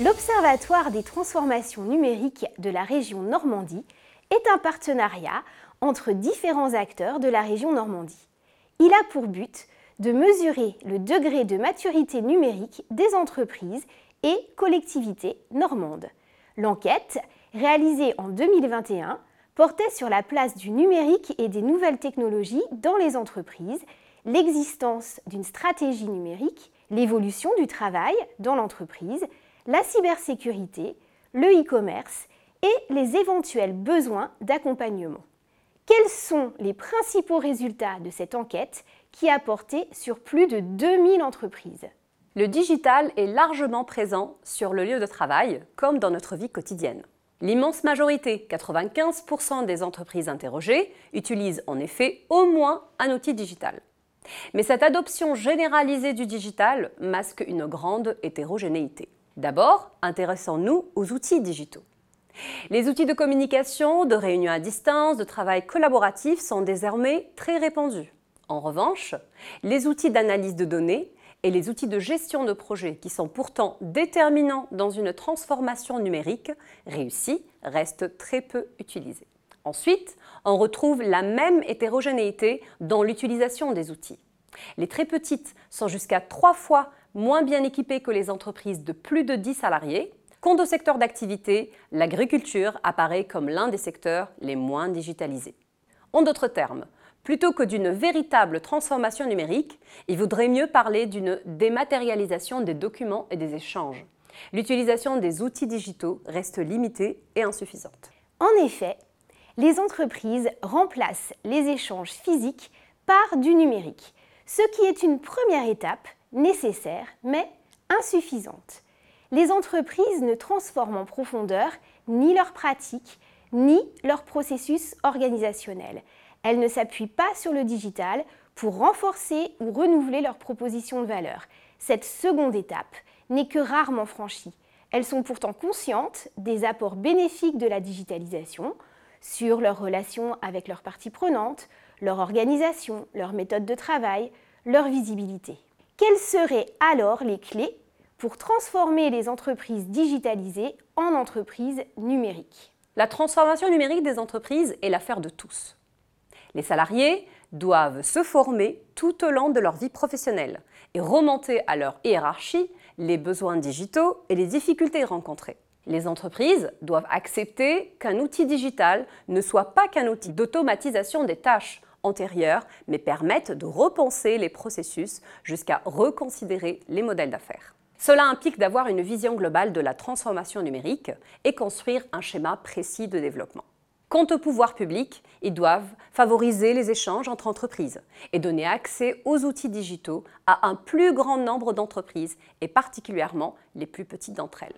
L'Observatoire des transformations numériques de la région Normandie est un partenariat entre différents acteurs de la région Normandie. Il a pour but de mesurer le degré de maturité numérique des entreprises et collectivités normandes. L'enquête, réalisée en 2021, portait sur la place du numérique et des nouvelles technologies dans les entreprises, l'existence d'une stratégie numérique, l'évolution du travail dans l'entreprise, la cybersécurité, le e-commerce et les éventuels besoins d'accompagnement. Quels sont les principaux résultats de cette enquête qui a porté sur plus de 2000 entreprises? Le digital est largement présent sur le lieu de travail comme dans notre vie quotidienne. L'immense majorité, 95% des entreprises interrogées, utilisent en effet au moins un outil digital. Mais cette adoption généralisée du digital masque une grande hétérogénéité. D'abord, intéressons-nous aux outils digitaux. Les outils de communication, de réunion à distance, de travail collaboratif sont désormais très répandus. En revanche, les outils d'analyse de données et les outils de gestion de projet qui sont pourtant déterminants dans une transformation numérique réussie restent très peu utilisés. Ensuite, on retrouve la même hétérogénéité dans l'utilisation des outils. Les très petites sont jusqu'à trois fois moins bien équipées que les entreprises de plus de 10 salariés. Quant au secteur d'activité, l'agriculture apparaît comme l'un des secteurs les moins digitalisés. En d'autres termes, Plutôt que d'une véritable transformation numérique, il vaudrait mieux parler d'une dématérialisation des documents et des échanges. L'utilisation des outils digitaux reste limitée et insuffisante. En effet, les entreprises remplacent les échanges physiques par du numérique, ce qui est une première étape nécessaire mais insuffisante. Les entreprises ne transforment en profondeur ni leurs pratiques ni leurs processus organisationnels. Elles ne s'appuient pas sur le digital pour renforcer ou renouveler leurs propositions de valeur. Cette seconde étape n'est que rarement franchie. Elles sont pourtant conscientes des apports bénéfiques de la digitalisation sur leurs relations avec leurs parties prenantes, leur organisation, leur méthode de travail, leur visibilité. Quelles seraient alors les clés pour transformer les entreprises digitalisées en entreprises numériques? La transformation numérique des entreprises est l'affaire de tous. Les salariés doivent se former tout au long de leur vie professionnelle et remonter à leur hiérarchie les besoins digitaux et les difficultés rencontrées. Les entreprises doivent accepter qu'un outil digital ne soit pas qu'un outil d'automatisation des tâches antérieures, mais permette de repenser les processus jusqu'à reconsidérer les modèles d'affaires. Cela implique d'avoir une vision globale de la transformation numérique et construire un schéma précis de développement. Quant au pouvoir public, ils doivent favoriser les échanges entre entreprises et donner accès aux outils digitaux à un plus grand nombre d'entreprises et particulièrement les plus petites d'entre elles.